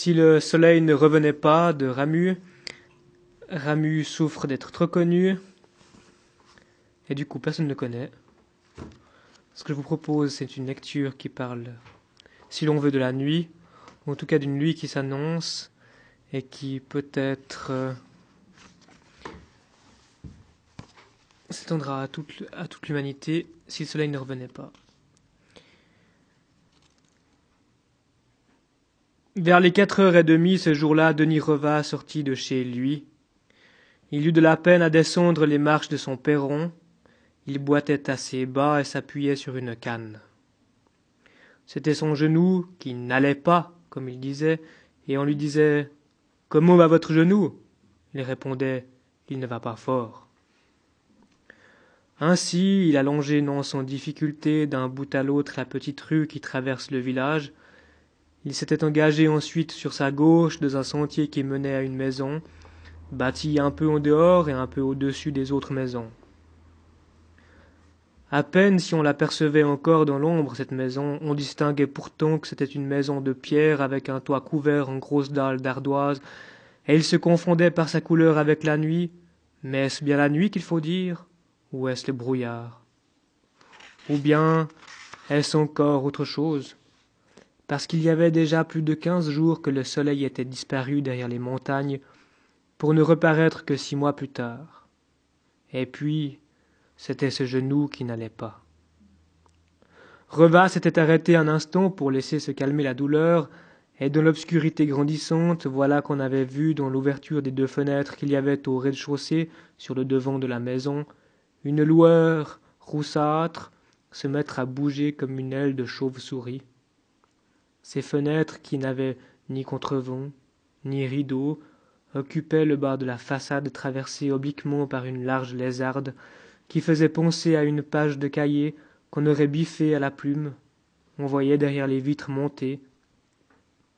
si le soleil ne revenait pas de Ramu, Ramu souffre d'être trop connu, et du coup personne ne le connaît. Ce que je vous propose, c'est une lecture qui parle, si l'on veut, de la nuit, ou en tout cas d'une nuit qui s'annonce, et qui peut-être euh, s'étendra à toute, à toute l'humanité si le soleil ne revenait pas. Vers les quatre heures et demie ce jour-là, Denis Reva sortit de chez lui. Il eut de la peine à descendre les marches de son perron. Il boitait assez bas et s'appuyait sur une canne. C'était son genou qui n'allait pas, comme il disait, et on lui disait Comment va votre genou? Il répondait Il ne va pas fort. Ainsi, il allongeait non sans difficulté d'un bout à l'autre la petite rue qui traverse le village. Il s'était engagé ensuite sur sa gauche dans un sentier qui menait à une maison, bâtie un peu en dehors et un peu au-dessus des autres maisons. À peine si on l'apercevait encore dans l'ombre, cette maison, on distinguait pourtant que c'était une maison de pierre avec un toit couvert en grosses dalles d'ardoise, et il se confondait par sa couleur avec la nuit. Mais est-ce bien la nuit qu'il faut dire? Ou est-ce le brouillard? Ou bien est-ce encore autre chose? Parce qu'il y avait déjà plus de quinze jours que le soleil était disparu derrière les montagnes, pour ne reparaître que six mois plus tard. Et puis, c'était ce genou qui n'allait pas. Reva s'était arrêté un instant pour laisser se calmer la douleur, et dans l'obscurité grandissante, voilà qu'on avait vu dans l'ouverture des deux fenêtres qu'il y avait au rez-de-chaussée, sur le devant de la maison, une lueur roussâtre se mettre à bouger comme une aile de chauve-souris. Ces fenêtres qui n'avaient ni contrevent, ni rideaux, occupaient le bas de la façade traversée obliquement par une large lézarde qui faisait penser à une page de cahier qu'on aurait biffée à la plume. On voyait derrière les vitres monter,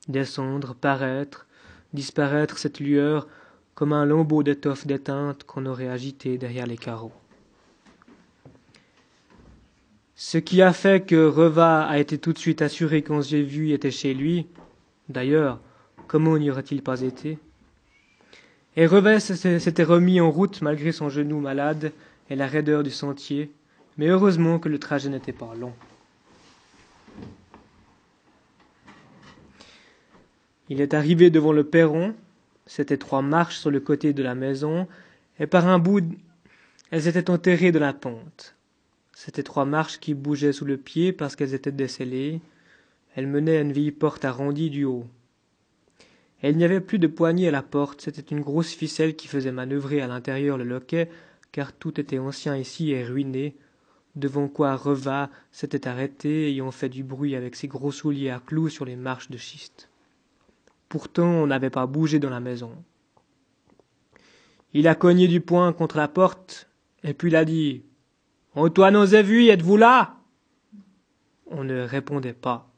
descendre, paraître, disparaître cette lueur comme un lambeau d'étoffe déteinte qu'on aurait agité derrière les carreaux. Ce qui a fait que Reva a été tout de suite assuré s'est vu était chez lui. D'ailleurs, comment n'y aurait-il pas été? Et Reva s'était remis en route malgré son genou malade et la raideur du sentier, mais heureusement que le trajet n'était pas long. Il est arrivé devant le perron, c'étaient trois marches sur le côté de la maison, et par un bout elles étaient enterrées de la pente. C'étaient trois marches qui bougeaient sous le pied parce qu'elles étaient descellées. Elles menaient à une vieille porte arrondie du haut. Et il n'y avait plus de poignée à la porte, c'était une grosse ficelle qui faisait manœuvrer à l'intérieur le loquet, car tout était ancien ici et ruiné, devant quoi Reva s'était arrêté, ayant fait du bruit avec ses gros souliers à clous sur les marches de schiste. Pourtant on n'avait pas bougé dans la maison. Il a cogné du poing contre la porte, et puis il a dit Antoine vu, êtes-vous là? On ne répondait pas.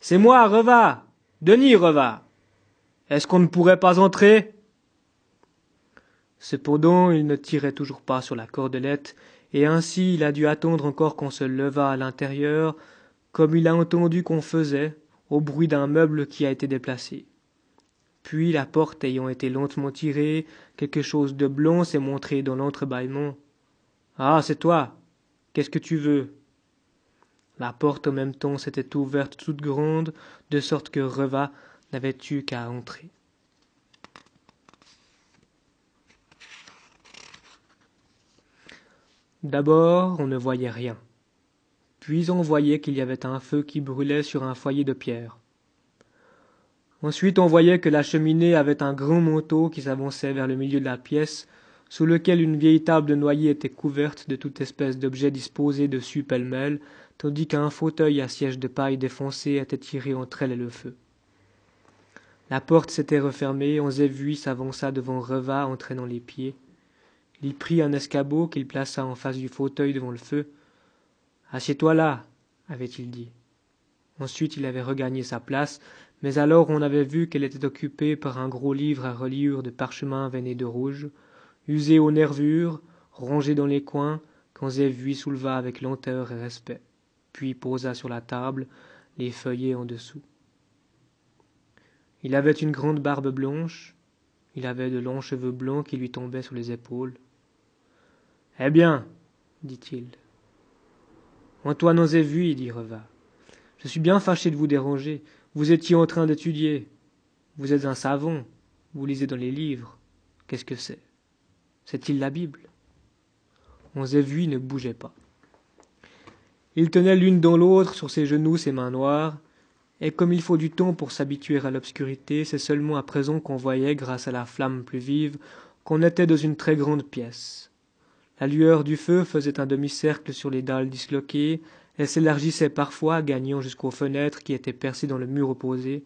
C'est moi, Reva. Denis Reva. Est-ce qu'on ne pourrait pas entrer? Cependant, il ne tirait toujours pas sur la cordelette, et ainsi il a dû attendre encore qu'on se levât à l'intérieur, comme il a entendu qu'on faisait, au bruit d'un meuble qui a été déplacé. Puis, la porte ayant été lentement tirée, quelque chose de blond s'est montré dans l'entrebâillement. Ah, c'est toi. Qu'est-ce que tu veux? La porte en même temps s'était ouverte toute grande, de sorte que Reva n'avait eu qu'à entrer. D'abord, on ne voyait rien. Puis on voyait qu'il y avait un feu qui brûlait sur un foyer de pierre. Ensuite, on voyait que la cheminée avait un grand manteau qui s'avançait vers le milieu de la pièce, sous lequel une vieille table de noyer était couverte de toute espèce d'objets disposés dessus pêle-mêle, tandis qu'un fauteuil à siège de paille défoncé était tiré entre elle et le feu. La porte s'était refermée, Onzévuy s'avança devant Reva entraînant les pieds. Il prit un escabeau qu'il plaça en face du fauteuil devant le feu. Assieds-toi là, avait-il dit. Ensuite il avait regagné sa place, mais alors on avait vu qu'elle était occupée par un gros livre à reliure de parchemin veiné de rouge, usé aux nervures, rongé dans les coins, quand lui souleva avec lenteur et respect, puis posa sur la table les feuillets en dessous. Il avait une grande barbe blanche, il avait de longs cheveux blancs qui lui tombaient sur les épaules. Eh bien, dit-il. Antoine vu, dit Reva. Je suis bien fâché de vous déranger. Vous étiez en train d'étudier. Vous êtes un savant. Vous lisez dans les livres. Qu'est-ce que c'est? C'est-il la Bible? Vu ne bougeait pas. Ils tenaient l'une dans l'autre sur ses genoux ses mains noires, et comme il faut du temps pour s'habituer à l'obscurité, c'est seulement à présent qu'on voyait, grâce à la flamme plus vive, qu'on était dans une très grande pièce. La lueur du feu faisait un demi-cercle sur les dalles disloquées, elle s'élargissait parfois, gagnant jusqu'aux fenêtres qui étaient percées dans le mur opposé,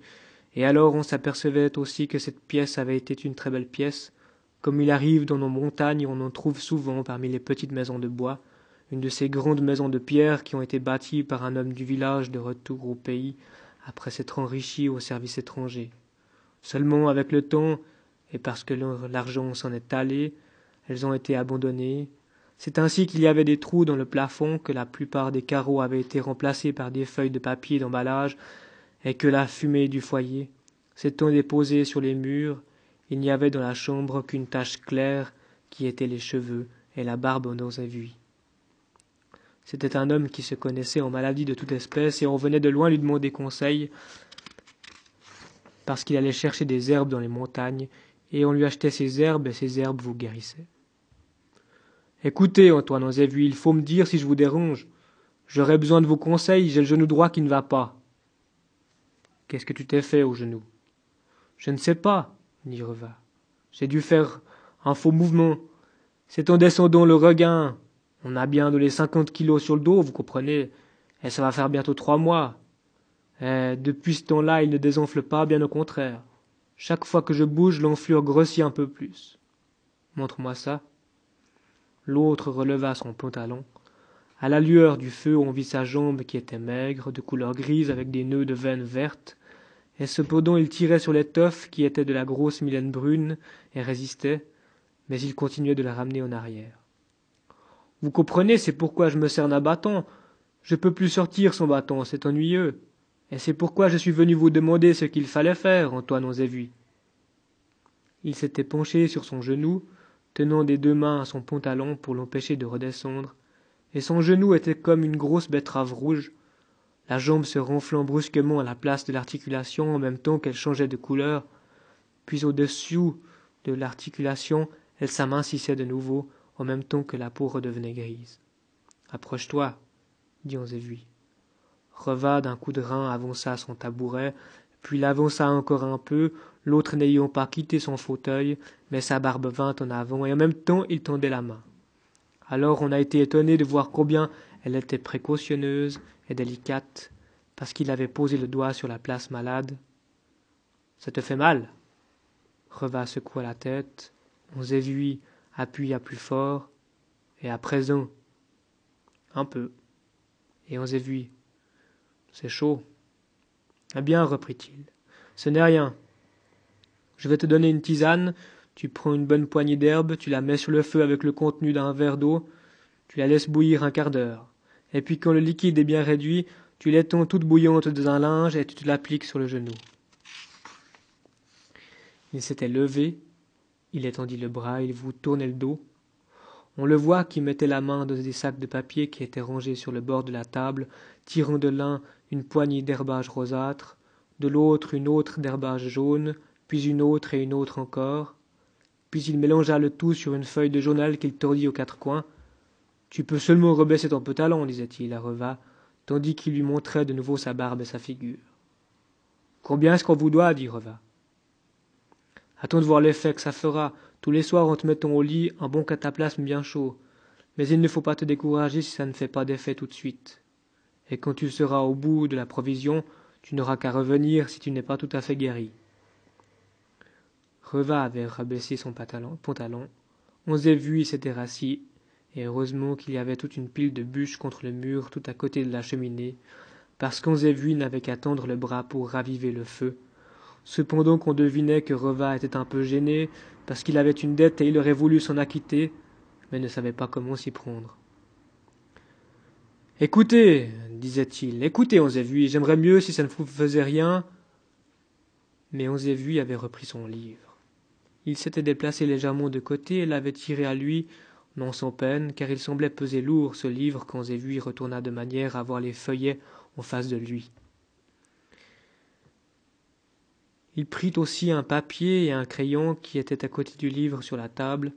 et alors on s'apercevait aussi que cette pièce avait été une très belle pièce, comme il arrive dans nos montagnes, on en trouve souvent parmi les petites maisons de bois, une de ces grandes maisons de pierre qui ont été bâties par un homme du village de retour au pays, après s'être enrichi au service étranger. Seulement avec le temps, et parce que l'argent s'en est allé, elles ont été abandonnées. C'est ainsi qu'il y avait des trous dans le plafond, que la plupart des carreaux avaient été remplacés par des feuilles de papier d'emballage, et que la fumée du foyer s'étant déposée sur les murs, il n'y avait dans la chambre qu'une tache claire qui était les cheveux et la barbe dans vie. C'était un homme qui se connaissait en maladies de toute espèce et on venait de loin lui demander conseil parce qu'il allait chercher des herbes dans les montagnes et on lui achetait ces herbes et ces herbes vous guérissaient. Écoutez, Antoine vu, il faut me dire si je vous dérange. J'aurais besoin de vos conseils, j'ai le genou droit qui ne va pas. Qu'est-ce que tu t'es fait au genou? Je ne sais pas, J'ai dû faire un faux mouvement. C'est en descendant le regain. On a bien de les cinquante kilos sur le dos, vous comprenez. Et ça va faire bientôt trois mois. Et depuis ce temps-là, il ne désenfle pas, bien au contraire. Chaque fois que je bouge, l'enflure grossit un peu plus. Montre-moi ça. L'autre releva son pantalon. À la lueur du feu, on vit sa jambe qui était maigre, de couleur grise avec des nœuds de veines vertes, et cependant il tirait sur l'étoffe qui était de la grosse milaine brune et résistait, mais il continuait de la ramener en arrière. Vous comprenez, c'est pourquoi je me sers d'un bâton. Je peux plus sortir son bâton, c'est ennuyeux. Et c'est pourquoi je suis venu vous demander ce qu'il fallait faire, Antoine vu. Il s'était penché sur son genou, tenant des deux mains à son pantalon pour l'empêcher de redescendre, et son genou était comme une grosse betterave rouge, la jambe se renflant brusquement à la place de l'articulation en même temps qu'elle changeait de couleur, puis au-dessous de l'articulation, elle s'amincissait de nouveau en même temps que la peau redevenait grise. Approche-toi, dit Onzévui. Reva d'un coup de rein avança son tabouret, puis l'avança encore un peu, l'autre n'ayant pas quitté son fauteuil, mais sa barbe vint en avant, et en même temps il tendait la main. Alors on a été étonné de voir combien elle était précautionneuse et délicate, parce qu'il avait posé le doigt sur la place malade. Ça te fait mal? Reva secoua la tête. Onzévui appuya plus fort. Et à présent Un peu. Et Onzévui C'est chaud. Eh bien, reprit-il, ce n'est rien. Je vais te donner une tisane, tu prends une bonne poignée d'herbe, tu la mets sur le feu avec le contenu d'un verre d'eau, tu la laisses bouillir un quart d'heure et puis quand le liquide est bien réduit, tu l'étends toute bouillante dans un linge et tu l'appliques sur le genou. Il s'était levé, il étendit le bras, il vous tournait le dos. On le voit qui mettait la main dans des sacs de papier qui étaient rangés sur le bord de la table, tirant de l'un une poignée d'herbage rosâtre, de l'autre une autre d'herbage jaune, puis une autre et une autre encore. Puis il mélangea le tout sur une feuille de journal qu'il tordit aux quatre coins, tu peux seulement rebaisser ton pantalon, disait-il à Reva, tandis qu'il lui montrait de nouveau sa barbe et sa figure. Combien est-ce qu'on vous doit dit Reva. Attends de voir l'effet que ça fera. Tous les soirs, en te mettant au lit, un bon cataplasme bien chaud. Mais il ne faut pas te décourager si ça ne fait pas d'effet tout de suite. Et quand tu seras au bout de la provision, tu n'auras qu'à revenir si tu n'es pas tout à fait guéri. Reva avait rabaissé son pantalon. On s'est vu, il s'était rassis et heureusement qu'il y avait toute une pile de bûches contre le mur tout à côté de la cheminée, parce qu'Onzévui n'avait qu'à tendre le bras pour raviver le feu. Cependant qu'on devinait que Reva était un peu gêné, parce qu'il avait une dette et il aurait voulu s'en acquitter, mais ne savait pas comment s'y prendre. Écoutez, disait-il, écoutez, Onzévui, j'aimerais mieux si ça ne vous faisait rien. Mais Onzévu avait repris son livre. Il s'était déplacé légèrement de côté et l'avait tiré à lui, non sans peine, car il semblait peser lourd ce livre qu'Onzévu y retourna de manière à voir les feuillets en face de lui. Il prit aussi un papier et un crayon qui étaient à côté du livre sur la table.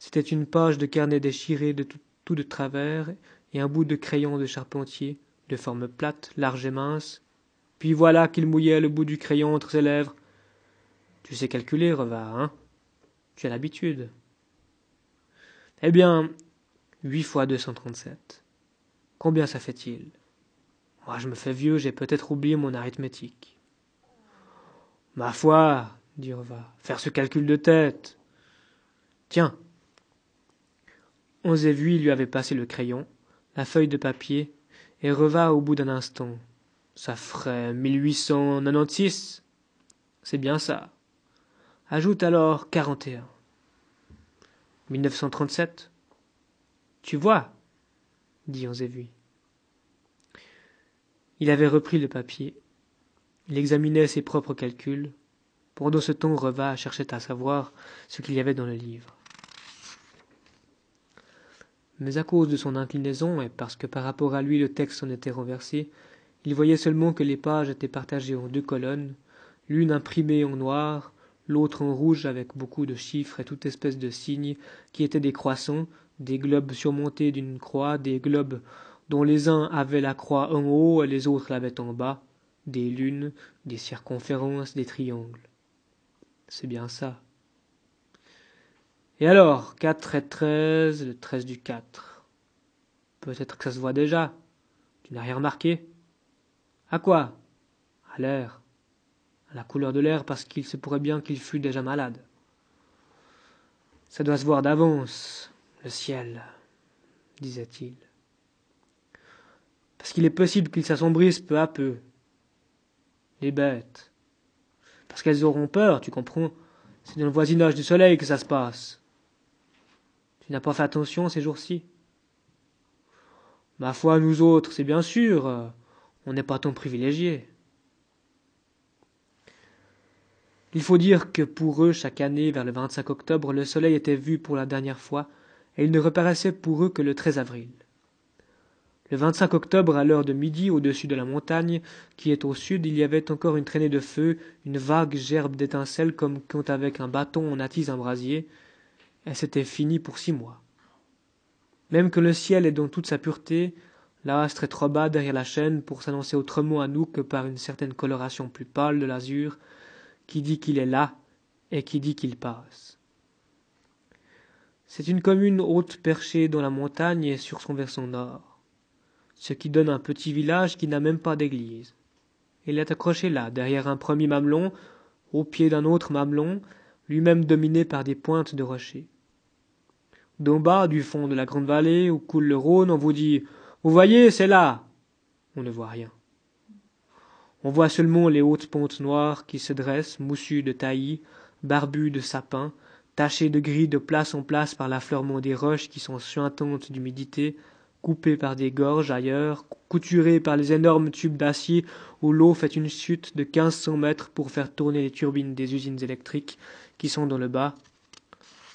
C'était une page de carnet déchiré de tout, tout de travers et un bout de crayon de charpentier, de forme plate, large et mince, puis voilà qu'il mouillait le bout du crayon entre ses lèvres. Tu sais calculer, Reva, hein? Tu as l'habitude. Eh bien, huit fois deux cent trente-sept. Combien ça fait-il? Moi, je me fais vieux, j'ai peut-être oublié mon arithmétique. Ma foi, dit Reva, faire ce calcul de tête. Tiens. Onzévu lui avait passé le crayon, la feuille de papier, et Reva au bout d'un instant. Ça ferait mille huit cent quatre-vingt-six. C'est bien ça. Ajoute alors quarante et un. Mille neuf cent trente-sept. Tu vois, dit Onzévu. Il avait repris le papier. Il examinait ses propres calculs. Pendant ce temps, Reva cherchait à savoir ce qu'il y avait dans le livre. Mais à cause de son inclinaison, et parce que par rapport à lui le texte en était renversé, il voyait seulement que les pages étaient partagées en deux colonnes, l'une imprimée en noir, l'autre en rouge avec beaucoup de chiffres et toute espèce de signes qui étaient des croissants, des globes surmontés d'une croix, des globes dont les uns avaient la croix en haut et les autres l'avaient en bas, des lunes, des circonférences, des triangles. C'est bien ça. Et alors, quatre et treize, le treize du quatre. Peut-être que ça se voit déjà. Tu n'as rien remarqué? À quoi? À l'air. La couleur de l'air, parce qu'il se pourrait bien qu'il fût déjà malade. Ça doit se voir d'avance, le ciel, disait-il. Parce qu'il est possible qu'il s'assombrisse peu à peu. Les bêtes. Parce qu'elles auront peur, tu comprends. C'est dans le voisinage du soleil que ça se passe. Tu n'as pas fait attention ces jours-ci Ma foi, nous autres, c'est bien sûr. On n'est pas tant privilégiés. Il faut dire que pour eux, chaque année, vers le 25 octobre, le soleil était vu pour la dernière fois, et il ne reparaissait pour eux que le 13 avril. Le 25 octobre, à l'heure de midi, au-dessus de la montagne, qui est au sud, il y avait encore une traînée de feu, une vague gerbe d'étincelles comme quand avec un bâton on attise un brasier, et c'était fini pour six mois. Même que le ciel est dans toute sa pureté, L'astre est trop bas derrière la chaîne pour s'annoncer autrement à nous que par une certaine coloration plus pâle de l'azur, dit qu'il est là et qui dit qu'il passe. C'est une commune haute perchée dans la montagne et sur son versant nord, ce qui donne un petit village qui n'a même pas d'église. Il est accroché là, derrière un premier mamelon, au pied d'un autre mamelon, lui-même dominé par des pointes de rochers. D'en bas, du fond de la grande vallée où coule le Rhône, on vous dit vous voyez, c'est là. On ne voit rien. On voit seulement les hautes pontes noires qui se dressent, moussues de taillis, barbues de sapins, tachées de gris de place en place par l'affleurement des roches qui sont suintantes d'humidité, coupées par des gorges ailleurs, couturées par les énormes tubes d'acier où l'eau fait une chute de quinze cents mètres pour faire tourner les turbines des usines électriques qui sont dans le bas.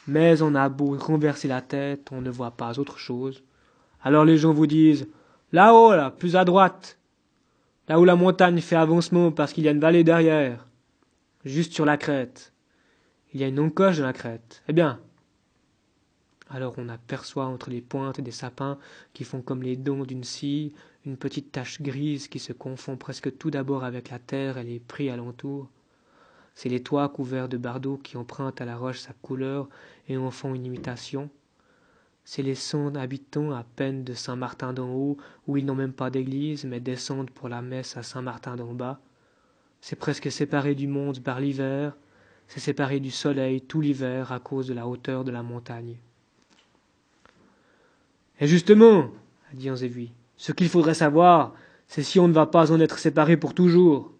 Mais on a beau renverser la tête, on ne voit pas autre chose. Alors les gens vous disent Là-haut, là, plus à droite. Là où la montagne fait avancement parce qu'il y a une vallée derrière. Juste sur la crête. Il y a une encoche dans la crête. Eh bien. Alors on aperçoit entre les pointes des sapins qui font comme les dents d'une scie une petite tache grise qui se confond presque tout d'abord avec la terre et les prés alentour. C'est les toits couverts de bardeaux qui empruntent à la roche sa couleur et en font une imitation c'est les sons habitants à peine de Saint-Martin d'en haut, où ils n'ont même pas d'église, mais descendent pour la messe à Saint-Martin d'en bas. C'est presque séparé du monde par l'hiver, c'est séparé du soleil tout l'hiver à cause de la hauteur de la montagne. Et justement, a dit Anzévi, ce qu'il faudrait savoir, c'est si on ne va pas en être séparé pour toujours.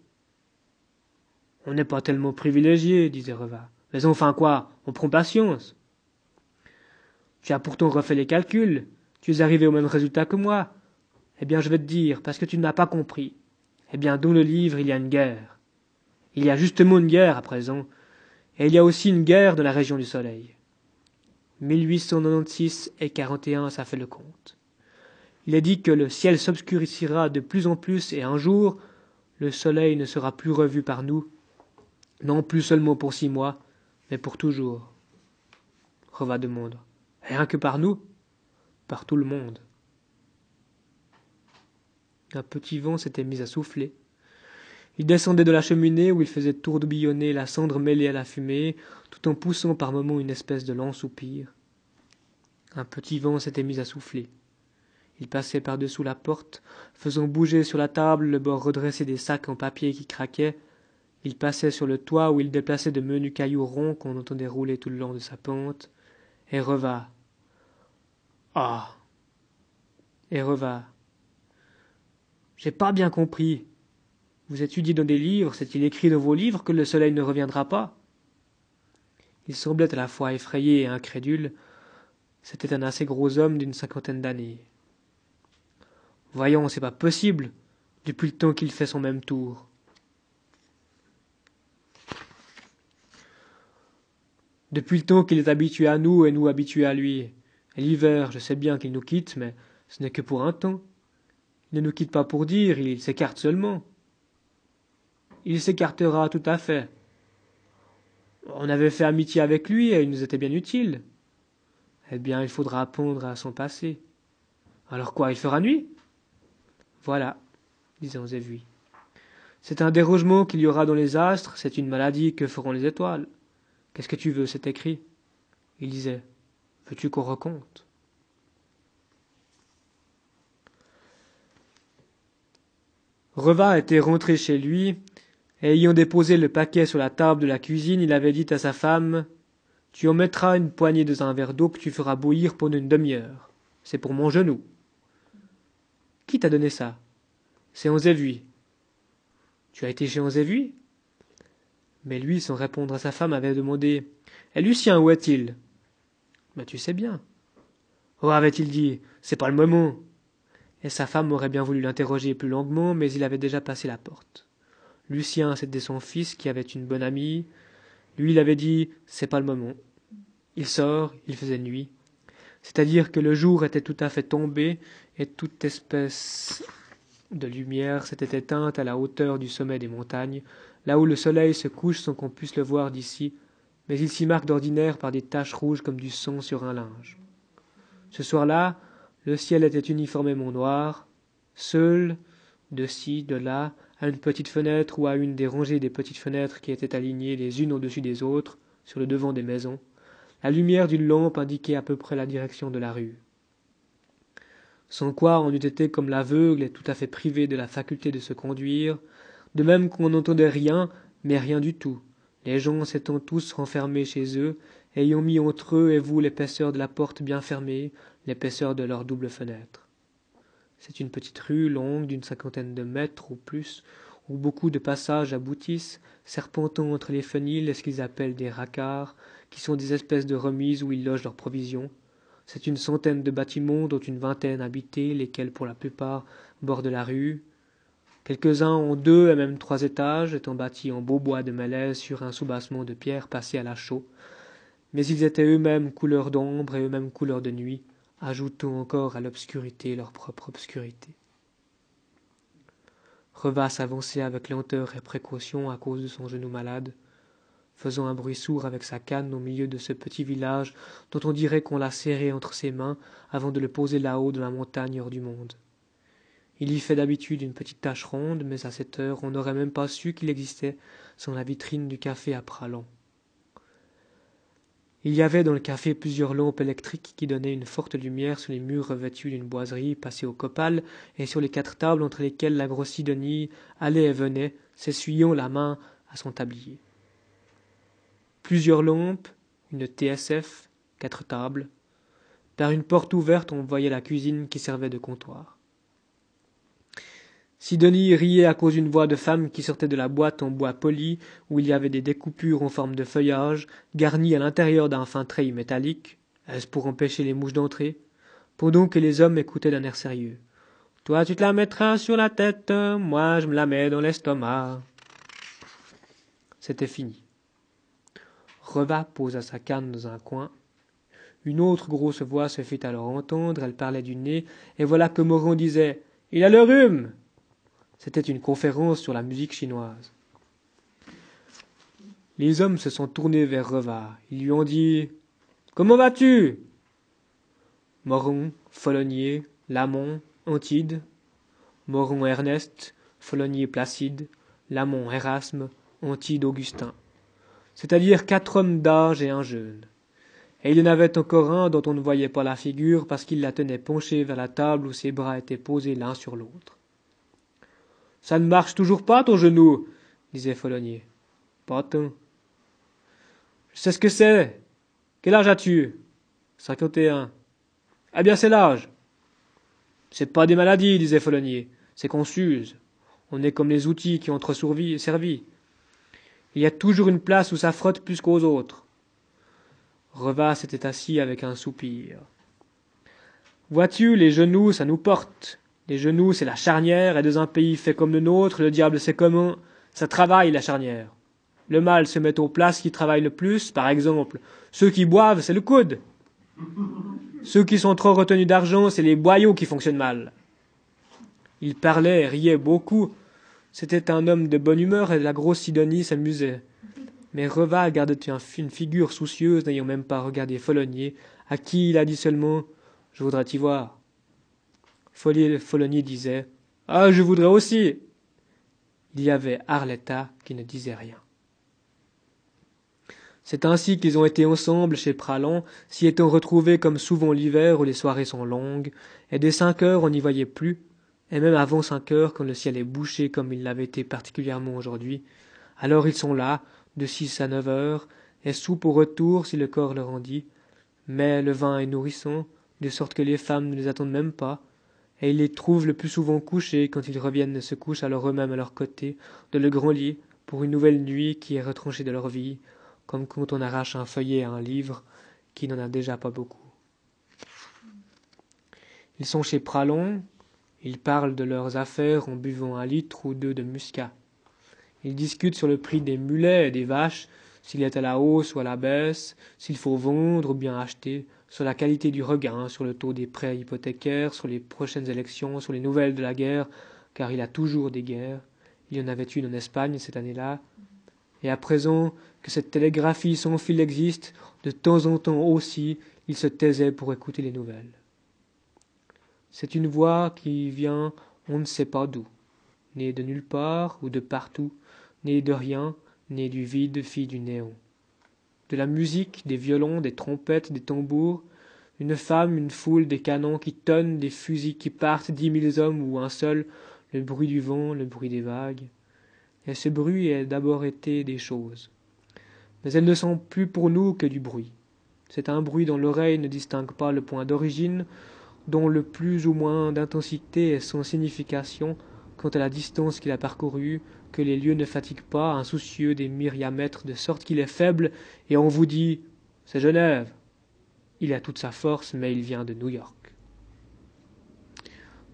On n'est pas tellement privilégié, disait Reva. Mais enfin quoi, on prend patience. Tu as pourtant refait les calculs. Tu es arrivé au même résultat que moi. Eh bien, je vais te dire, parce que tu n'as pas compris. Eh bien, dans le livre, il y a une guerre. Il y a justement une guerre à présent, et il y a aussi une guerre dans la région du soleil. 1896 et 41, ça fait le compte. Il est dit que le ciel s'obscurcira de plus en plus et un jour, le soleil ne sera plus revu par nous, non plus seulement pour six mois, mais pour toujours. Reva demande. Rien que par nous Par tout le monde. Un petit vent s'était mis à souffler. Il descendait de la cheminée où il faisait tourbillonner la cendre mêlée à la fumée, tout en poussant par moments une espèce de lent soupir. Un petit vent s'était mis à souffler. Il passait par-dessous la porte, faisant bouger sur la table le bord redressé des sacs en papier qui craquaient. Il passait sur le toit où il déplaçait de menus cailloux ronds qu'on entendait rouler tout le long de sa pente, et reva. Ah. Et reva. J'ai pas bien compris. Vous étudiez dans des livres, c'est-il écrit dans vos livres que le soleil ne reviendra pas Il semblait à la fois effrayé et incrédule. C'était un assez gros homme d'une cinquantaine d'années. Voyons, c'est pas possible, depuis le temps qu'il fait son même tour. Depuis le temps qu'il est habitué à nous et nous habitués à lui. L'hiver, je sais bien qu'il nous quitte, mais ce n'est que pour un temps. Il ne nous quitte pas pour dire, il s'écarte seulement il s'écartera tout à fait. On avait fait amitié avec lui et il nous était bien utile. Eh bien, il faudra apprendre à son passé. Alors quoi, il fera nuit? Voilà, disait Zévui. C'est un dérogement qu'il y aura dans les astres, c'est une maladie que feront les étoiles. Qu'est-ce que tu veux, c'est écrit. Il disait Veux-tu qu'on raconte? Reva était rentré chez lui et ayant déposé le paquet sur la table de la cuisine, il avait dit à sa femme Tu en mettras une poignée dans un verre d'eau que tu feras bouillir pendant une demi-heure. C'est pour mon genou. Qui t'a donné ça? C'est Onzévui. Tu as été chez Onzévui Mais lui, sans répondre à sa femme, avait demandé Et Lucien, où est-il? Mais tu sais bien. Oh, avait-il dit, c'est pas le moment. Et sa femme aurait bien voulu l'interroger plus longuement, mais il avait déjà passé la porte. Lucien, c'était son fils qui avait une bonne amie. Lui, il avait dit C'est pas le moment. Il sort, il faisait nuit. C'est-à-dire que le jour était tout à fait tombé et toute espèce de lumière s'était éteinte à la hauteur du sommet des montagnes, là où le soleil se couche sans qu'on puisse le voir d'ici, mais il s'y marque d'ordinaire par des taches rouges comme du sang sur un linge. Ce soir-là, le ciel était uniformément noir, seul, de ci, de là, à une petite fenêtre ou à une des rangées des petites fenêtres qui étaient alignées les unes au-dessus des autres, sur le devant des maisons, la lumière d'une lampe indiquait à peu près la direction de la rue. Sans quoi on eût été comme l'aveugle et tout à fait privé de la faculté de se conduire, de même qu'on n'entendait rien, mais rien du tout, les gens s'étant tous renfermés chez eux, ayant mis entre eux et vous l'épaisseur de la porte bien fermée, l'épaisseur de leurs doubles fenêtres. C'est une petite rue longue d'une cinquantaine de mètres ou plus, où beaucoup de passages aboutissent, serpentant entre les fenils et ce qu'ils appellent des racards, qui sont des espèces de remises où ils logent leurs provisions. C'est une centaine de bâtiments, dont une vingtaine habités, lesquels pour la plupart bordent la rue. Quelques-uns ont deux et même trois étages, étant bâtis en beau bois de malaise sur un soubassement de pierre passé à la chaux. Mais ils étaient eux-mêmes couleur d'ombre et eux-mêmes couleur de nuit, ajoutant encore à l'obscurité leur propre obscurité. Reva s'avançait avec lenteur et précaution à cause de son genou malade, faisant un bruit sourd avec sa canne au milieu de ce petit village dont on dirait qu'on l'a serré entre ses mains avant de le poser là-haut dans la montagne hors du monde. Il y fait d'habitude une petite tache ronde, mais à cette heure on n'aurait même pas su qu'il existait sans la vitrine du café à Pralon. Il y avait dans le café plusieurs lampes électriques qui donnaient une forte lumière sur les murs revêtus d'une boiserie passée au copal et sur les quatre tables entre lesquelles la grosse Sidonie allait et venait, s'essuyant la main à son tablier. Plusieurs lampes, une TSF, quatre tables. Par une porte ouverte, on voyait la cuisine qui servait de comptoir. Sidonie riait à cause d'une voix de femme qui sortait de la boîte en bois poli où il y avait des découpures en forme de feuillage, garnies à l'intérieur d'un fin treillis métallique. Est-ce pour empêcher les mouches d'entrer? Pendant que les hommes écoutaient d'un air sérieux. Toi, tu te la mettras sur la tête, moi, je me la mets dans l'estomac. C'était fini. Reva posa sa canne dans un coin. Une autre grosse voix se fit alors entendre, elle parlait du nez, et voilà que Moron disait Il a le rhume C'était une conférence sur la musique chinoise. Les hommes se sont tournés vers Reva. Ils lui ont dit Comment vas-tu? Moron, Folonier, Lamont, Antide. Moron Ernest, Folonier Placide, Lamont Erasme, Antide Augustin. C'est-à-dire quatre hommes d'âge et un jeune. Et il y en avait encore un dont on ne voyait pas la figure parce qu'il la tenait penchée vers la table où ses bras étaient posés l'un sur l'autre. Ça ne marche toujours pas ton genou, disait Folonier. Pas tant. Je sais ce que c'est. Quel âge as-tu? Cinquante et un. Eh bien, c'est l'âge. C'est pas des maladies, disait Folonier. C'est qu'on s'use. On est comme les outils qui ont trop servi. Il y a toujours une place où ça frotte plus qu'aux autres. Revas s'était assis avec un soupir. Vois-tu, les genoux, ça nous porte. Les genoux, c'est la charnière, et dans un pays fait comme le nôtre, le diable sait comment, ça travaille la charnière. Le mal se met aux places qui travaillent le plus, par exemple, ceux qui boivent, c'est le coude. Ceux qui sont trop retenus d'argent, c'est les boyaux qui fonctionnent mal. Il parlait, riait beaucoup. C'était un homme de bonne humeur et la grosse Sidonie s'amusait. Mais Reva gardait une figure soucieuse, n'ayant même pas regardé Folonier, à qui il a dit seulement Je voudrais t'y voir. Folonier disait Ah, je voudrais aussi. Il y avait Arletta qui ne disait rien. C'est ainsi qu'ils ont été ensemble chez Pralan, s'y étant retrouvés comme souvent l'hiver où les soirées sont longues, et dès cinq heures on n'y voyait plus, et même avant cinq heures quand le ciel est bouché comme il l'avait été particulièrement aujourd'hui, alors ils sont là, de six à neuf heures, et soupe au retour si le corps le rendit, mais le vin est nourrissant, de sorte que les femmes ne les attendent même pas, et ils les trouvent le plus souvent couchés quand ils reviennent se couchent alors eux-mêmes à leur côté, de le grand lit, pour une nouvelle nuit qui est retranchée de leur vie, comme quand on arrache un feuillet à un livre qui n'en a déjà pas beaucoup. Ils sont chez Pralon, ils parlent de leurs affaires en buvant un litre ou deux de muscat. Ils discutent sur le prix des mulets et des vaches, s'il est à la hausse ou à la baisse, s'il faut vendre ou bien acheter, sur la qualité du regain, sur le taux des prêts hypothécaires, sur les prochaines élections, sur les nouvelles de la guerre, car il a toujours des guerres. Il y en avait une en Espagne cette année-là, et à présent que cette télégraphie sans fil existe, de temps en temps aussi, il se taisait pour écouter les nouvelles. C'est une voix qui vient on ne sait pas d'où, née de nulle part ou de partout, née de rien, née du vide, fille du néant. De la musique, des violons, des trompettes, des tambours, une femme, une foule, des canons qui tonnent, des fusils qui partent, dix mille hommes ou un seul, le bruit du vent, le bruit des vagues et ce bruit a d'abord été des choses. Mais elles ne sont plus pour nous que du bruit. C'est un bruit dont l'oreille ne distingue pas le point d'origine, dont le plus ou moins d'intensité est sans signification quant à la distance qu'il a parcourue, que les lieux ne fatiguent pas, insoucieux des myriamètres, de sorte qu'il est faible, et on vous dit C'est Genève. Il a toute sa force, mais il vient de New York.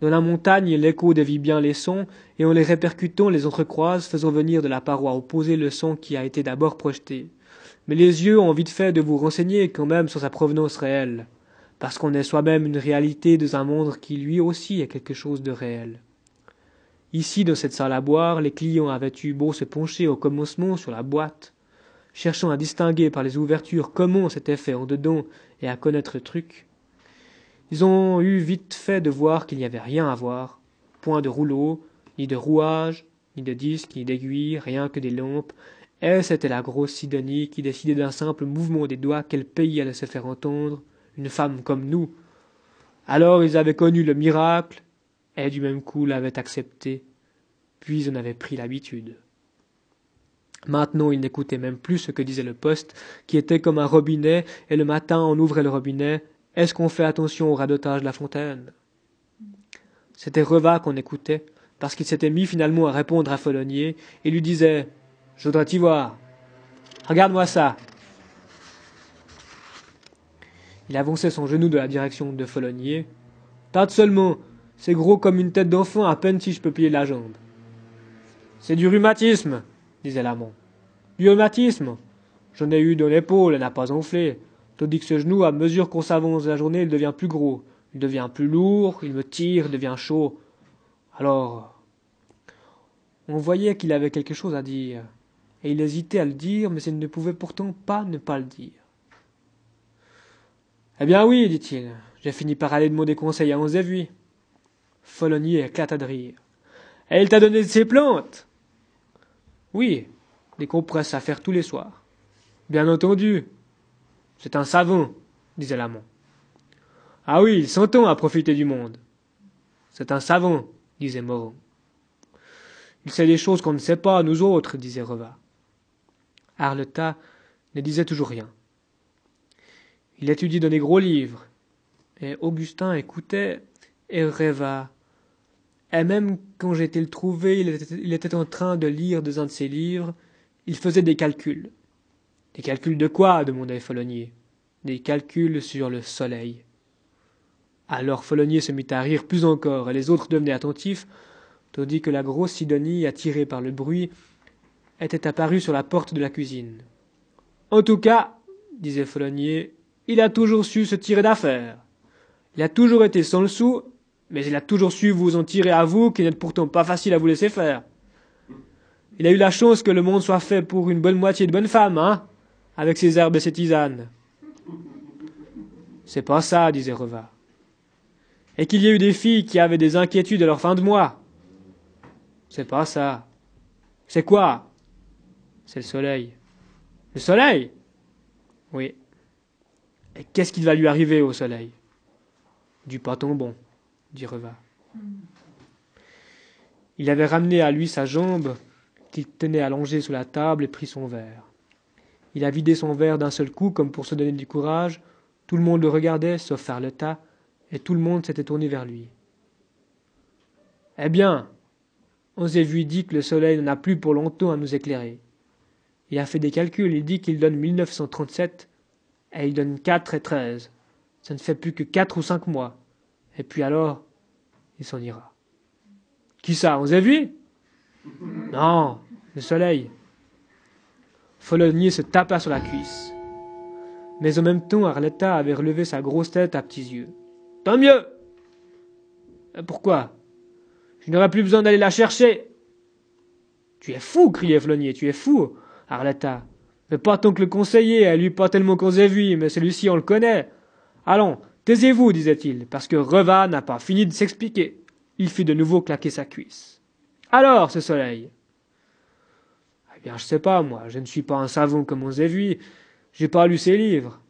Dans la montagne, l'écho dévie bien les sons, et en les répercutant les entrecroise, faisant venir de la paroi opposée le son qui a été d'abord projeté. Mais les yeux ont vite fait de vous renseigner quand même sur sa provenance réelle, parce qu'on est soi-même une réalité dans un monde qui lui aussi est quelque chose de réel. Ici, dans cette salle à boire, les clients avaient eu beau se pencher au commencement sur la boîte, cherchant à distinguer par les ouvertures comment c'était fait en dedans et à connaître le truc, ils ont eu vite fait de voir qu'il n'y avait rien à voir, point de rouleau, ni de rouage, ni de disque, ni d'aiguille, rien que des lampes, et c'était la grosse Sidonie qui décidait d'un simple mouvement des doigts quel pays allait se faire entendre, une femme comme nous. Alors ils avaient connu le miracle, et du même coup l'avaient accepté, puis on avait pris l'habitude. Maintenant, ils n'écoutaient même plus ce que disait le poste, qui était comme un robinet, et le matin on ouvrait le robinet, est-ce qu'on fait attention au radotage de la fontaine? C'était Reva qu'on écoutait, parce qu'il s'était mis finalement à répondre à Folonier et lui disait Je voudrais t'y voir. Regarde-moi ça. Il avançait son genou de la direction de Folonier. Tâte seulement, c'est gros comme une tête d'enfant, à peine si je peux plier la jambe. C'est du rhumatisme, disait l'amant. Du rhumatisme. J'en ai eu dans l'épaule, elle n'a pas enflé. Tandis que ce genou, à mesure qu'on s'avance la journée, il devient plus gros. Il devient plus lourd, il me tire, il devient chaud. Alors, on voyait qu'il avait quelque chose à dire, et il hésitait à le dire, mais il ne pouvait pourtant pas ne pas le dire. Eh bien oui, dit-il, j'ai fini par aller demander conseil à Onzévui. Folonier éclata de rire. Il t'a donné de ses plantes Oui, des compresses à faire tous les soirs. Bien entendu. C'est un savant, disait l'amant. Ah oui, il s'entend à profiter du monde. C'est un savant, disait Moreau. Il sait des choses qu'on ne sait pas, nous autres, disait Reva. Arleta ne disait toujours rien. Il étudie dans des gros livres, et Augustin écoutait et rêva. Et même quand j'étais le trouver, il était, en train de lire dans un de ses livres, il faisait des calculs. Des calculs de quoi? demandait Folonier. Des calculs sur le soleil. Alors Folonier se mit à rire plus encore, et les autres devenaient attentifs, tandis que la grosse Sidonie, attirée par le bruit, était apparue sur la porte de la cuisine. En tout cas, disait Folonier, il a toujours su se tirer d'affaire. Il a toujours été sans le sou, mais il a toujours su vous en tirer à vous, qui n'êtes pourtant pas facile à vous laisser faire. Il a eu la chance que le monde soit fait pour une bonne moitié de bonnes femmes, hein, avec ses herbes et ses tisanes. C'est pas ça, disait Reva et qu'il y ait eu des filles qui avaient des inquiétudes à leur fin de mois. C'est pas ça. C'est quoi? C'est le soleil. Le soleil? Oui. Et qu'est-ce qui va lui arriver au soleil? Du pâton bon, dit Reva. Il avait ramené à lui sa jambe qu'il tenait allongée sous la table et pris son verre. Il a vidé son verre d'un seul coup comme pour se donner du courage. Tout le monde le regardait, sauf Farleta, et tout le monde s'était tourné vers lui. Eh bien, on s'est vu dit que le soleil n'en a plus pour longtemps à nous éclairer. Il a fait des calculs, il dit qu'il donne 1937, et il donne 4 et 13. Ça ne fait plus que 4 ou 5 mois. Et puis alors, il s'en ira. Qui ça, on s'est vu? Non, le soleil. Folonier se tapa sur la cuisse. Mais en même temps, Arletta avait relevé sa grosse tête à petits yeux. Tant mieux. Euh, pourquoi? Je n'aurai plus besoin d'aller la chercher. Tu es fou, criait Flonier, tu es fou, Arletta. Mais pas tant que le conseiller, à lui pas tellement qu'on s'est vu, mais celui-ci on le connaît. Allons, taisez-vous, disait-il, parce que Reva n'a pas fini de s'expliquer. Il fit de nouveau claquer sa cuisse. Alors, ce soleil? Eh bien, je sais pas, moi, je ne suis pas un savant comme on vu. J'ai pas lu ses livres.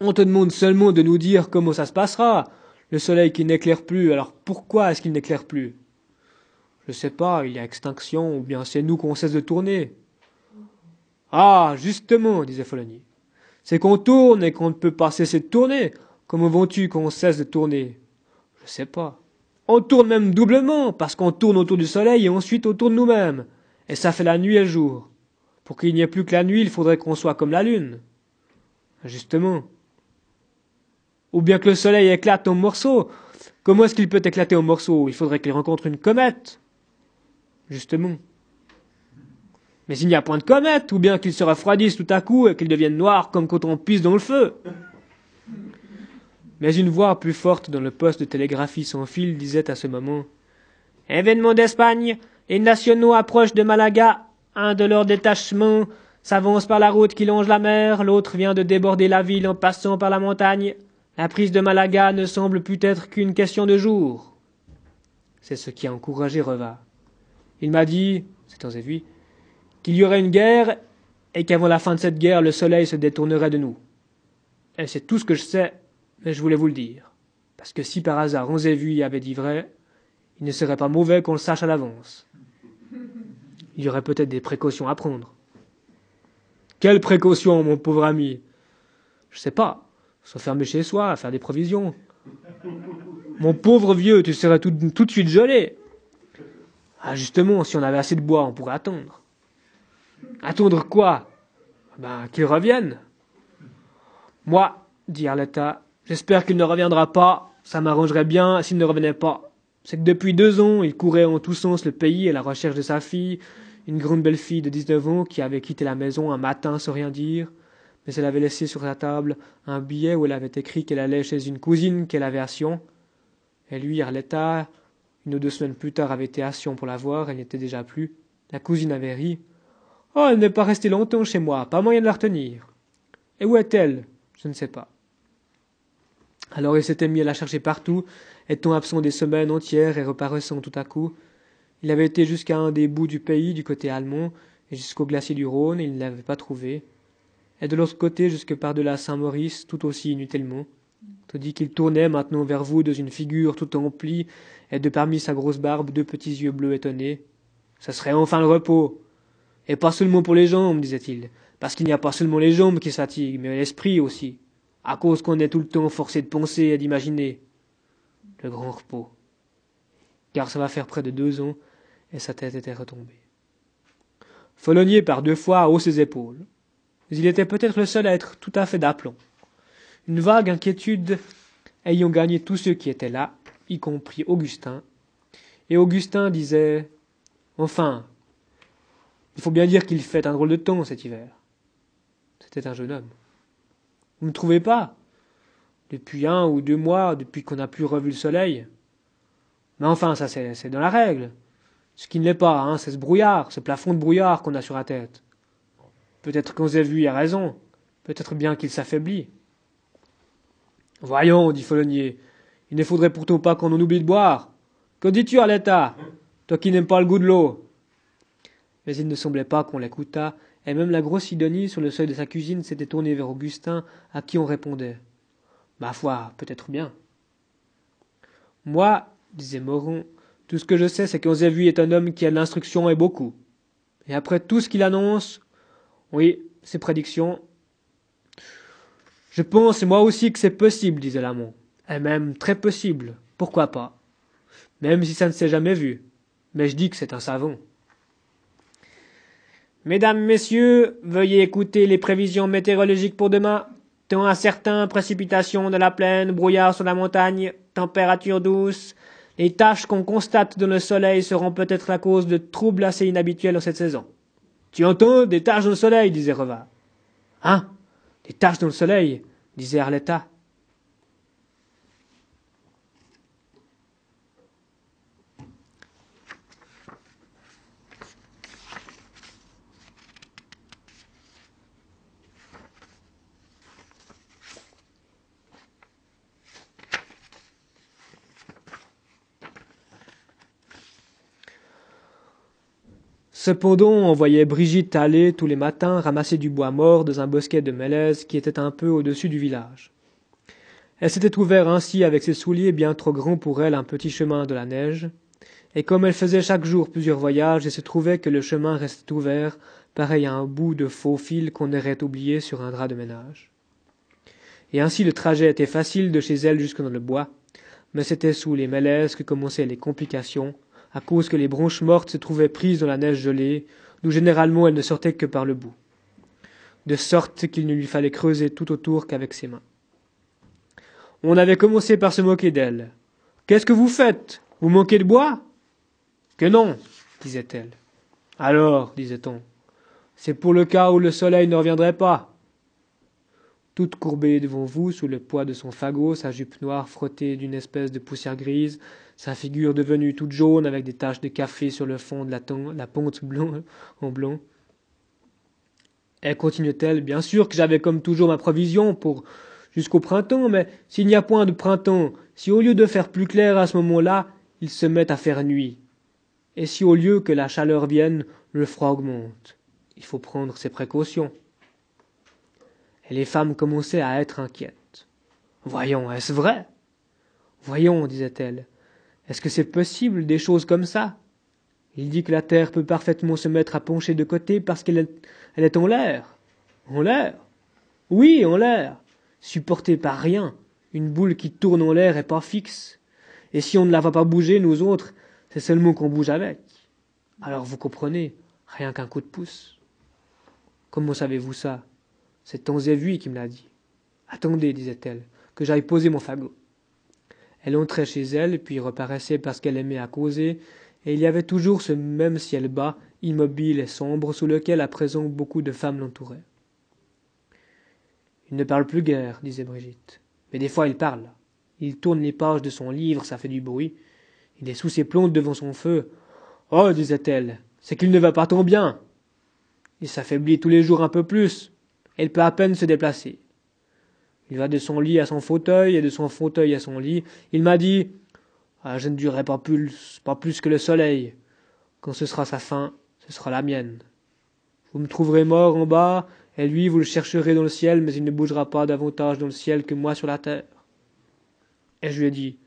On te demande seulement de nous dire comment ça se passera. Le soleil qui n'éclaire plus, alors pourquoi est-ce qu'il n'éclaire plus? Je sais pas, il y a extinction, ou bien c'est nous qu'on cesse de tourner. Ah, justement, disait. C'est qu'on tourne et qu'on ne peut pas cesser de tourner. Comment vont-tu qu'on cesse de tourner? Je sais pas. On tourne même doublement, parce qu'on tourne autour du soleil et ensuite autour de nous-mêmes. Et ça fait la nuit et le jour. Pour qu'il n'y ait plus que la nuit, il faudrait qu'on soit comme la lune. Justement ou bien que le soleil éclate en morceaux. Comment est-ce qu'il peut éclater en morceaux? Il faudrait qu'il rencontre une comète. Justement. Mais il n'y a point de comète, ou bien qu'il se refroidisse tout à coup et qu'il devienne noir comme quand on pisse dans le feu. Mais une voix plus forte dans le poste de télégraphie sans fil disait à ce moment Événement d'Espagne, les nationaux approchent de Malaga. Un de leurs détachements s'avance par la route qui longe la mer, l'autre vient de déborder la ville en passant par la montagne. La prise de Malaga ne semble plus être qu'une question de jours. C'est ce qui a encouragé Reva. Il m'a dit, c'est Zévi, qu'il y aurait une guerre et qu'avant la fin de cette guerre, le soleil se détournerait de nous. Et c'est tout ce que je sais, mais je voulais vous le dire. Parce que si par hasard y avait dit vrai, il ne serait pas mauvais qu'on le sache à l'avance. Il y aurait peut-être des précautions à prendre. Quelles précautions, mon pauvre ami? Je sais pas s'enfermer chez soi, faire des provisions. Mon pauvre vieux, tu serais tout, tout de suite gelé. Ah, justement, si on avait assez de bois, on pourrait attendre. Attendre quoi? Ben, qu'il revienne. Moi, dit Arletta, j'espère qu'il ne reviendra pas. Ça m'arrangerait bien s'il ne revenait pas. C'est que depuis deux ans, il courait en tous sens le pays à la recherche de sa fille, une grande belle fille de dix-neuf ans qui avait quitté la maison un matin sans rien dire, mais elle avait laissé sur la table un billet où elle avait écrit qu'elle allait chez une cousine qu'elle avait à Sion. Et lui, Arletta, une ou deux semaines plus tard, avait été à Sion pour la voir, elle n'y était déjà plus. La cousine avait ri. Oh, elle n'est pas restée longtemps chez moi, pas moyen de la retenir. Et où est-elle? Je ne sais pas. Alors il s'était mis à la chercher partout, étant absent des semaines entières et reparaissant tout à coup? Il avait été jusqu'à un des bouts du pays, du côté allemand, et jusqu'au glacier du Rhône, et il ne l'avait pas trouvé. Et de l'autre côté, jusque par-delà Saint-Maurice, tout aussi inutilement. Tandis qu'il tournait maintenant vers vous dans une figure toute emplie, et de parmi sa grosse barbe deux petits yeux bleus étonnés. Ce serait enfin le repos. Et pas seulement pour les jambes, disait-il, parce qu'il n'y a pas seulement les jambes qui fatiguent, mais l'esprit aussi, à cause qu'on est tout le temps forcé de penser et d'imaginer. Le grand repos. Car ça va faire près de deux ans, et sa tête était retombée. Folonier par deux fois haut ses épaules. Mais il était peut-être le seul à être tout à fait d'aplomb. Une vague inquiétude ayant gagné tous ceux qui étaient là, y compris Augustin. Et Augustin disait Enfin, il faut bien dire qu'il fait un drôle de temps cet hiver. C'était un jeune homme. Vous ne trouvez pas? Depuis un ou deux mois, depuis qu'on n'a plus revu le soleil. Mais enfin, ça c'est dans la règle. Ce qui ne l'est pas, hein, c'est ce brouillard, ce plafond de brouillard qu'on a sur la tête. Peut-être qu'on s'est vu a raison, peut-être bien qu'il s'affaiblit. Voyons, dit Folonier, il ne faudrait pourtant pas qu'on en oublie de boire. Que dis-tu, Arletta? Toi qui n'aimes pas le goût de l'eau. Mais il ne semblait pas qu'on l'écoutât, et même la grosse Sidonie, sur le seuil de sa cuisine, s'était tournée vers Augustin, à qui on répondait. Ma foi, peut-être bien. Moi, disait Moron, tout ce que je sais, c'est qu'Ozévu est un homme qui a de l'instruction et beaucoup. Et après tout ce qu'il annonce, oui, ses prédictions, je pense moi aussi que c'est possible, disait Lamont. Et même très possible. Pourquoi pas Même si ça ne s'est jamais vu. Mais je dis que c'est un savant. Mesdames, Messieurs, veuillez écouter les prévisions météorologiques pour demain. Temps incertain, précipitations de la plaine, brouillard sur la montagne, température douce. Les taches qu'on constate dans le soleil seront peut-être la cause de troubles assez inhabituels en cette saison. Tu entends Des taches dans le soleil, disait Reva. Hein? Des taches dans le soleil, disait Arletta. Cependant, on voyait Brigitte aller tous les matins ramasser du bois mort dans un bosquet de mélèzes qui était un peu au-dessus du village. Elle s'était ouvert ainsi avec ses souliers bien trop grands pour elle un petit chemin de la neige, et comme elle faisait chaque jour plusieurs voyages, il se trouvait que le chemin restait ouvert, pareil à un bout de faux fil qu'on aurait oublié sur un drap de ménage. Et ainsi le trajet était facile de chez elle jusque dans le bois, mais c'était sous les mélèzes que commençaient les complications, à cause que les branches mortes se trouvaient prises dans la neige gelée, d'où généralement elles ne sortaient que par le bout, de sorte qu'il ne lui fallait creuser tout autour qu'avec ses mains. On avait commencé par se moquer d'elle. Qu'est-ce que vous faites? Vous manquez de bois Que non, disait-elle. Alors, disait-on, c'est pour le cas où le soleil ne reviendrait pas. Toute courbée devant vous, sous le poids de son fagot, sa jupe noire frottée d'une espèce de poussière grise, sa figure devenue toute jaune avec des taches de café sur le fond de la, la ponte en blond. Elle continuait-elle, bien sûr que j'avais comme toujours ma provision pour jusqu'au printemps, mais s'il n'y a point de printemps, si au lieu de faire plus clair à ce moment-là, il se met à faire nuit, et si au lieu que la chaleur vienne, le froid augmente, il faut prendre ses précautions. Et les femmes commençaient à être inquiètes. Voyons, est-ce vrai? Voyons, disait-elle, est-ce que c'est possible des choses comme ça? Il dit que la Terre peut parfaitement se mettre à pencher de côté parce qu'elle est, en l'air. En l'air? Oui, en l'air. Supportée par rien. Une boule qui tourne en l'air et pas fixe. Et si on ne la va pas bouger, nous autres, c'est seulement qu'on bouge avec. Alors vous comprenez, rien qu'un coup de pouce. Comment savez-vous ça? C'est Tanzévui qui me l'a dit. Attendez, disait-elle, que j'aille poser mon fagot. Elle entrait chez elle, puis reparaissait parce qu'elle aimait à causer, et il y avait toujours ce même ciel bas, immobile et sombre, sous lequel à présent beaucoup de femmes l'entouraient. Il ne parle plus guère, disait Brigitte. Mais des fois il parle. Il tourne les pages de son livre, ça fait du bruit. Il est sous ses plombes devant son feu. Oh, disait-elle, c'est qu'il ne va pas tant bien. Il s'affaiblit tous les jours un peu plus. Elle peut à peine se déplacer. Il va de son lit à son fauteuil et de son fauteuil à son lit. Il m'a dit ah, Je ne durerai pas plus, pas plus que le soleil. Quand ce sera sa fin, ce sera la mienne. Vous me trouverez mort en bas, et lui, vous le chercherez dans le ciel, mais il ne bougera pas davantage dans le ciel que moi sur la terre. Et je lui ai dit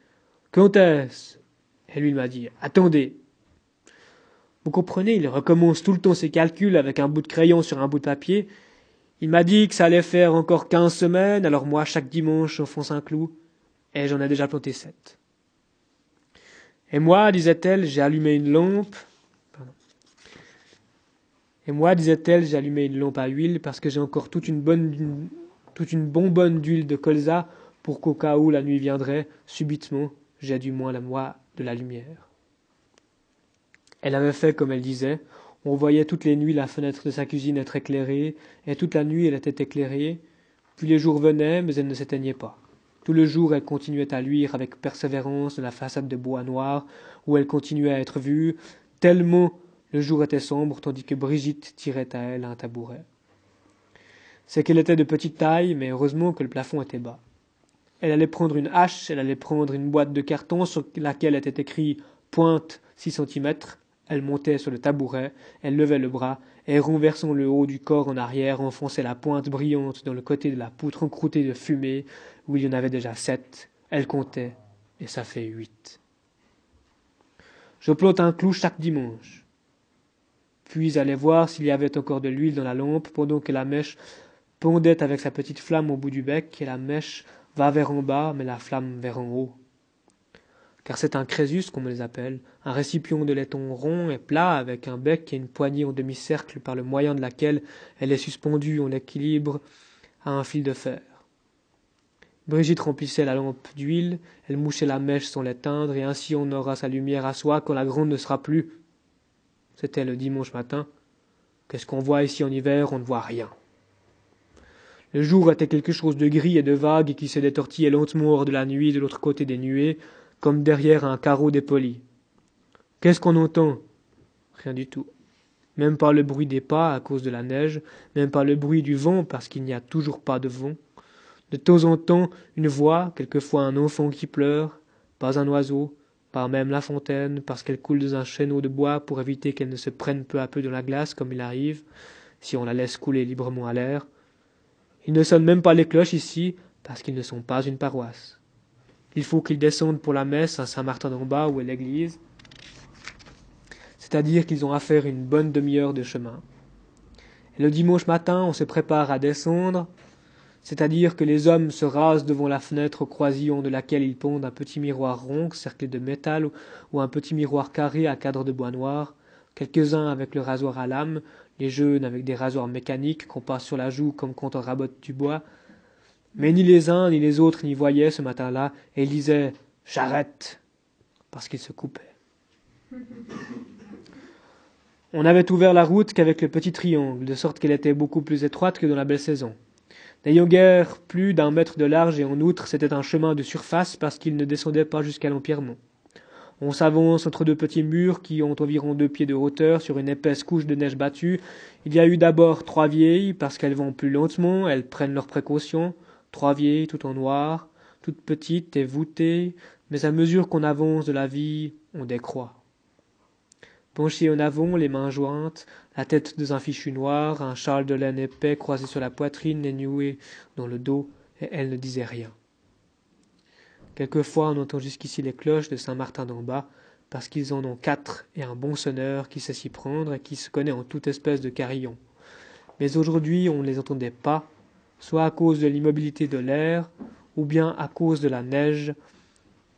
est-ce? Et lui, il m'a dit Attendez. Vous comprenez, il recommence tout le temps ses calculs avec un bout de crayon sur un bout de papier, il m'a dit que ça allait faire encore quinze semaines, alors moi, chaque dimanche, j'enfonce un clou, et j'en ai déjà planté sept. Et moi, disait-elle, j'ai allumé une lampe. Et moi, disait-elle, j'ai allumé une lampe à huile parce que j'ai encore toute une bonne, toute une bonbonne d'huile de colza pour qu'au cas où la nuit viendrait, subitement, j'ai du moins la moi de la lumière. Elle avait fait comme elle disait, on voyait toutes les nuits la fenêtre de sa cuisine être éclairée, et toute la nuit elle était éclairée. Puis les jours venaient, mais elle ne s'éteignait pas. Tout le jour elle continuait à luire avec persévérance de la façade de bois noir, où elle continuait à être vue, tellement le jour était sombre, tandis que Brigitte tirait à elle un tabouret. C'est qu'elle était de petite taille, mais heureusement que le plafond était bas. Elle allait prendre une hache, elle allait prendre une boîte de carton sur laquelle était écrit pointe six centimètres, elle montait sur le tabouret, elle levait le bras, et renversant le haut du corps en arrière, enfonçait la pointe brillante dans le côté de la poutre encroûtée de fumée, où il y en avait déjà sept. Elle comptait, et ça fait huit. Je plante un clou chaque dimanche. Puis allait voir s'il y avait encore de l'huile dans la lampe, pendant que la mèche pondait avec sa petite flamme au bout du bec, et la mèche va vers en bas, mais la flamme vers en haut car c'est un crésus qu'on les appelle, un récipient de laiton rond et plat avec un bec et une poignée en demi-cercle par le moyen de laquelle elle est suspendue en équilibre à un fil de fer. Brigitte remplissait la lampe d'huile, elle mouchait la mèche sans l'éteindre, et ainsi on aura sa lumière à soi quand la gronde ne sera plus. C'était le dimanche matin. Qu'est-ce qu'on voit ici en hiver? On ne voit rien. Le jour était quelque chose de gris et de vague qui se détortillait lentement hors de la nuit de l'autre côté des nuées, comme derrière un carreau dépoli. Qu'est-ce qu'on entend? Rien du tout. Même pas le bruit des pas à cause de la neige, même pas le bruit du vent parce qu'il n'y a toujours pas de vent. De temps en temps, une voix, quelquefois un enfant qui pleure, pas un oiseau, pas même la fontaine, parce qu'elle coule dans un chêneau de bois pour éviter qu'elle ne se prenne peu à peu dans la glace comme il arrive, si on la laisse couler librement à l'air. Il ne sonne même pas les cloches ici, parce qu'ils ne sont pas une paroisse. Il faut qu'ils descendent pour la messe à Saint-Martin d'en bas, où est l'église. C'est-à-dire qu'ils ont à faire une bonne demi-heure de chemin. Le dimanche matin, on se prépare à descendre, c'est-à-dire que les hommes se rasent devant la fenêtre au croisillon de laquelle ils pondent un petit miroir rond cerclé de métal ou un petit miroir carré à cadre de bois noir, quelques-uns avec le rasoir à lame, les jeunes avec des rasoirs mécaniques qu'on passe sur la joue comme quand on rabote du bois, mais ni les uns ni les autres n'y voyaient ce matin-là, et ils disaient J'arrête parce qu'ils se coupaient. On n'avait ouvert la route qu'avec le petit triangle, de sorte qu'elle était beaucoup plus étroite que dans la belle saison. N'ayant guère plus d'un mètre de large et en outre c'était un chemin de surface parce qu'il ne descendait pas jusqu'à l'empierrement. On s'avance entre deux petits murs qui ont environ deux pieds de hauteur sur une épaisse couche de neige battue. Il y a eu d'abord trois vieilles parce qu'elles vont plus lentement, elles prennent leurs précautions trois vieilles tout en noir, toutes petites et voûtées, mais à mesure qu'on avance de la vie, on décroît. Penchées en avant, les mains jointes, la tête dans un fichu noir, un châle de laine épais croisé sur la poitrine et noué dans le dos, et elle ne disait rien. Quelquefois on entend jusqu'ici les cloches de Saint-Martin d'en bas, parce qu'ils en ont quatre et un bon sonneur qui sait s'y prendre et qui se connaît en toute espèce de carillon. Mais aujourd'hui on ne les entendait pas, soit à cause de l'immobilité de l'air, ou bien à cause de la neige,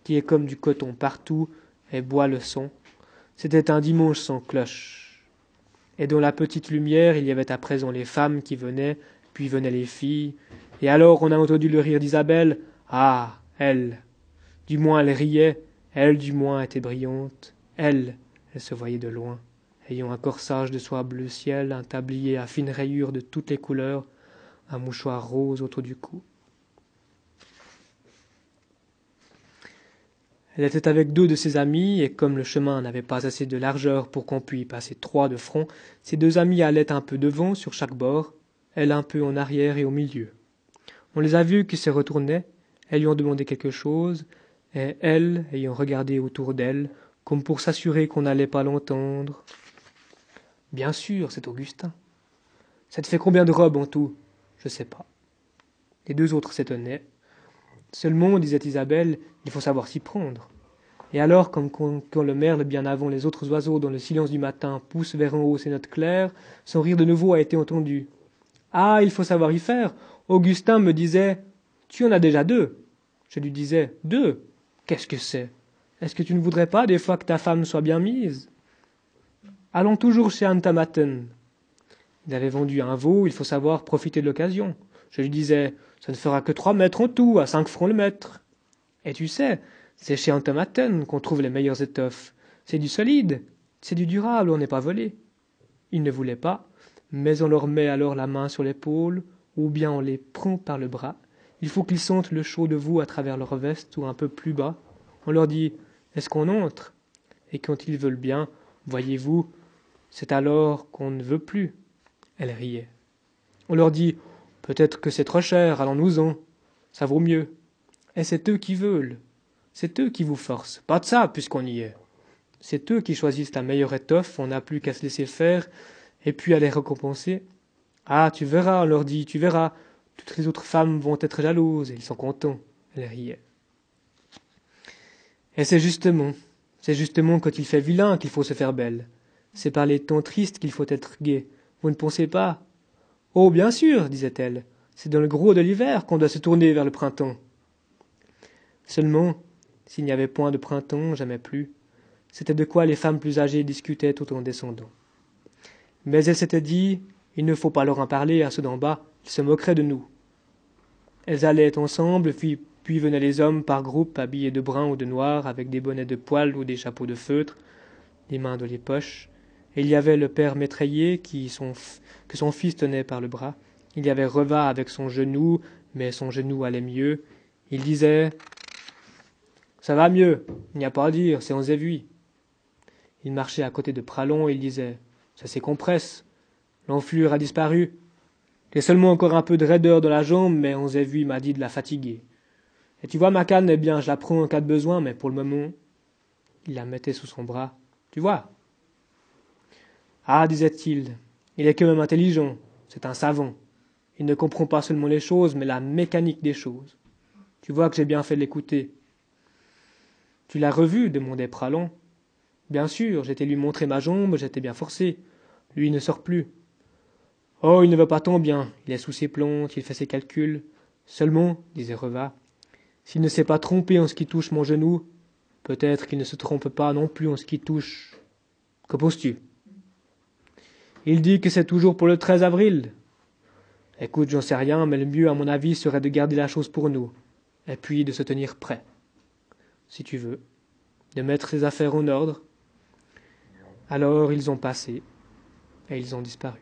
qui est comme du coton partout et boit le son. C'était un dimanche sans cloche. Et dans la petite lumière, il y avait à présent les femmes qui venaient, puis venaient les filles. Et alors on a entendu le rire d'Isabelle. Ah, elle. Du moins elle riait, elle du moins était brillante. Elle, elle se voyait de loin. ayant un corsage de soie bleu ciel, un tablier à fines rayures de toutes les couleurs, un mouchoir rose autour du cou. Elle était avec deux de ses amis, et comme le chemin n'avait pas assez de largeur pour qu'on puisse passer trois de front, ses deux amis allaient un peu devant sur chaque bord, elle un peu en arrière et au milieu. On les a vus qui se retournaient, elles lui ont demandé quelque chose, et elle, ayant regardé autour d'elle, comme pour s'assurer qu'on n'allait pas l'entendre. Bien sûr, c'est Augustin. Ça te fait combien de robes en tout? Je sais pas. Les deux autres s'étonnaient. Seulement, disait Isabelle, il faut savoir s'y prendre. Et alors, comme quand, le merle, bien avant les autres oiseaux, dans le silence du matin, pousse vers en haut ses notes claires, son rire de nouveau a été entendu. Ah, il faut savoir y faire. Augustin me disait Tu en as déjà deux. Je lui disais Deux Qu'est-ce que c'est? Est-ce que tu ne voudrais pas des fois que ta femme soit bien mise? Allons toujours chez Antamaten. Il avait vendu un veau, il faut savoir profiter de l'occasion. Je lui disais Ça ne fera que trois mètres en tout, à cinq francs le mètre. Et tu sais, c'est chez Antamaten qu'on trouve les meilleures étoffes. C'est du solide, c'est du durable, on n'est pas volé. Il ne voulait pas, mais on leur met alors la main sur l'épaule, ou bien on les prend par le bras. Il faut qu'ils sentent le chaud de vous à travers leur veste ou un peu plus bas. On leur dit Est-ce qu'on entre? Et quand ils veulent bien, voyez-vous, c'est alors qu'on ne veut plus. Elle riait. On leur dit Peut-être que c'est trop cher, allons-nous-en. Ça vaut mieux. Et c'est eux qui veulent. C'est eux qui vous forcent. Pas de ça, puisqu'on y est. C'est eux qui choisissent la meilleure étoffe, on n'a plus qu'à se laisser faire, et puis à les récompenser. Ah, tu verras, on leur dit, tu verras. Toutes les autres femmes vont être jalouses, et ils sont contents. Elle riait. Et c'est justement, c'est justement quand il fait vilain qu'il faut se faire belle. C'est par les temps tristes qu'il faut être gai. Vous ne pensez pas? Oh, bien sûr, disait-elle. C'est dans le gros de l'hiver qu'on doit se tourner vers le printemps. Seulement, s'il n'y avait point de printemps, jamais plus, c'était de quoi les femmes plus âgées discutaient tout en descendant. Mais elle s'était dit, il ne faut pas leur en parler à ceux d'en bas, ils se moqueraient de nous. Elles allaient ensemble, puis, puis venaient les hommes par groupes habillés de brun ou de noir, avec des bonnets de poil ou des chapeaux de feutre, les mains dans les poches. Il y avait le père métraillé que son fils tenait par le bras. Il y avait Reva avec son genou, mais son genou allait mieux. Il disait Ça va mieux, il n'y a pas à dire, c'est en zévui. Il marchait à côté de Pralon et il disait Ça s'écompresse, L'enflure a disparu. J'ai seulement encore un peu de raideur dans la jambe, mais on s'est vu, m'a dit de la fatiguer. Et tu vois, ma canne, eh bien, je la prends en cas de besoin, mais pour le moment, il la mettait sous son bras. Tu vois Ah, disait-il, il est quand même intelligent, c'est un savant. Il ne comprend pas seulement les choses, mais la mécanique des choses. Tu vois que j'ai bien fait de l'écouter. Tu l'as revu demandait Pralon. Bien sûr, j'étais lui montrer ma jambe, j'étais bien forcé. Lui ne sort plus. Oh, il ne va pas tant bien, il est sous ses plantes, il fait ses calculs. Seulement, disait Reva, s'il ne s'est pas trompé en ce qui touche mon genou, peut-être qu'il ne se trompe pas non plus en ce qui touche. Que penses-tu? Il dit que c'est toujours pour le 13 avril. Écoute, j'en sais rien, mais le mieux, à mon avis, serait de garder la chose pour nous, et puis de se tenir prêt. Si tu veux, de mettre ses affaires en ordre. Alors ils ont passé, et ils ont disparu.